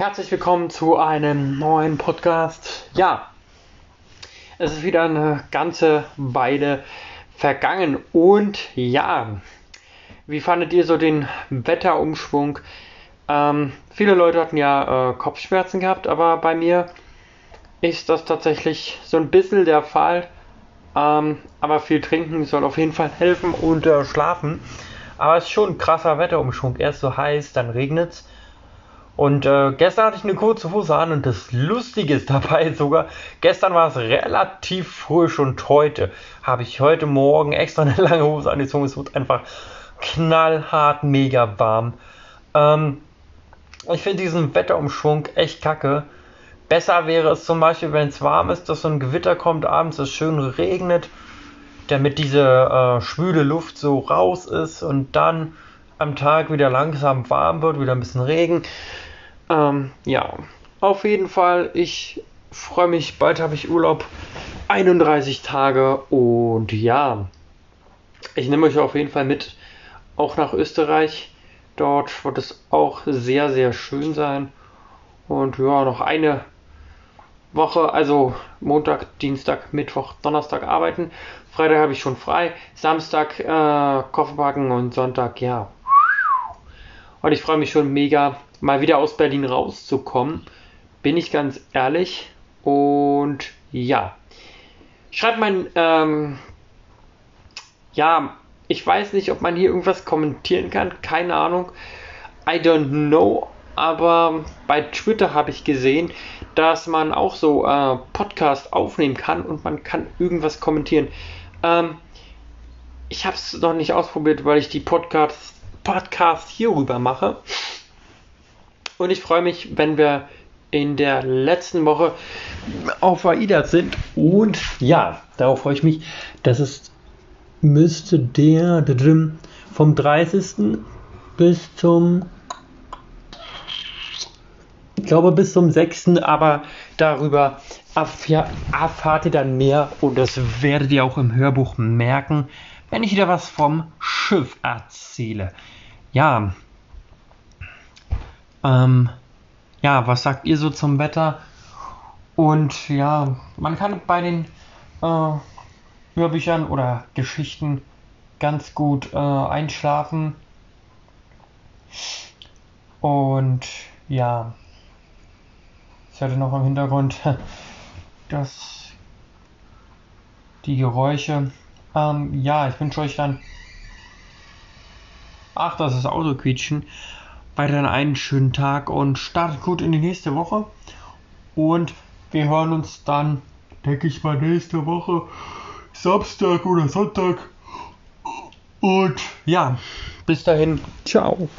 Herzlich willkommen zu einem neuen Podcast. Ja, es ist wieder eine ganze Weile vergangen und ja, wie fandet ihr so den Wetterumschwung? Ähm, viele Leute hatten ja äh, Kopfschmerzen gehabt, aber bei mir ist das tatsächlich so ein bisschen der Fall. Ähm, aber viel trinken soll auf jeden Fall helfen und äh, schlafen. Aber es ist schon ein krasser Wetterumschwung. Erst so heiß, dann regnet es. Und äh, gestern hatte ich eine kurze Hose an und das Lustige ist dabei sogar, gestern war es relativ frisch und heute habe ich heute Morgen extra eine lange Hose angezogen. Es wird einfach knallhart, mega warm. Ähm, ich finde diesen Wetterumschwung echt kacke. Besser wäre es zum Beispiel, wenn es warm ist, dass so ein Gewitter kommt, abends es schön regnet, damit diese äh, schwüle Luft so raus ist und dann am Tag wieder langsam warm wird, wieder ein bisschen Regen. Ähm, ja, auf jeden Fall, ich freue mich, bald habe ich Urlaub, 31 Tage und ja, ich nehme euch auf jeden Fall mit, auch nach Österreich. Dort wird es auch sehr, sehr schön sein. Und ja, noch eine Woche, also Montag, Dienstag, Mittwoch, Donnerstag arbeiten. Freitag habe ich schon frei. Samstag äh, Koffer packen und Sonntag, ja. Und ich freue mich schon mega, mal wieder aus Berlin rauszukommen. Bin ich ganz ehrlich. Und ja. Schreibt mein, ähm, ja, ich weiß nicht, ob man hier irgendwas kommentieren kann. Keine Ahnung. I don't know. Aber bei Twitter habe ich gesehen, dass man auch so äh, Podcast aufnehmen kann und man kann irgendwas kommentieren. Ähm, ich habe es noch nicht ausprobiert, weil ich die Podcast, Podcast hierüber mache. Und ich freue mich, wenn wir in der letzten Woche auf AIDA sind. Und ja, darauf freue ich mich. Das ist, müsste der, vom 30. bis zum, ich glaube bis zum 6. Aber darüber erfahrt ihr dann mehr und das werdet ihr auch im Hörbuch merken, wenn ich wieder was vom Schiff erzähle. Ja, ähm, ja, was sagt ihr so zum Wetter? Und ja, man kann bei den äh, Hörbüchern oder Geschichten ganz gut äh, einschlafen. Und ja, ich hatte noch im Hintergrund dass die Geräusche. Ähm, ja, ich wünsche euch dann. Ach, das ist Auto quietschen weiterhin einen schönen Tag und startet gut in die nächste Woche. Und wir hören uns dann, denke ich mal, nächste Woche, Samstag oder Sonntag. Und ja, bis dahin, ciao.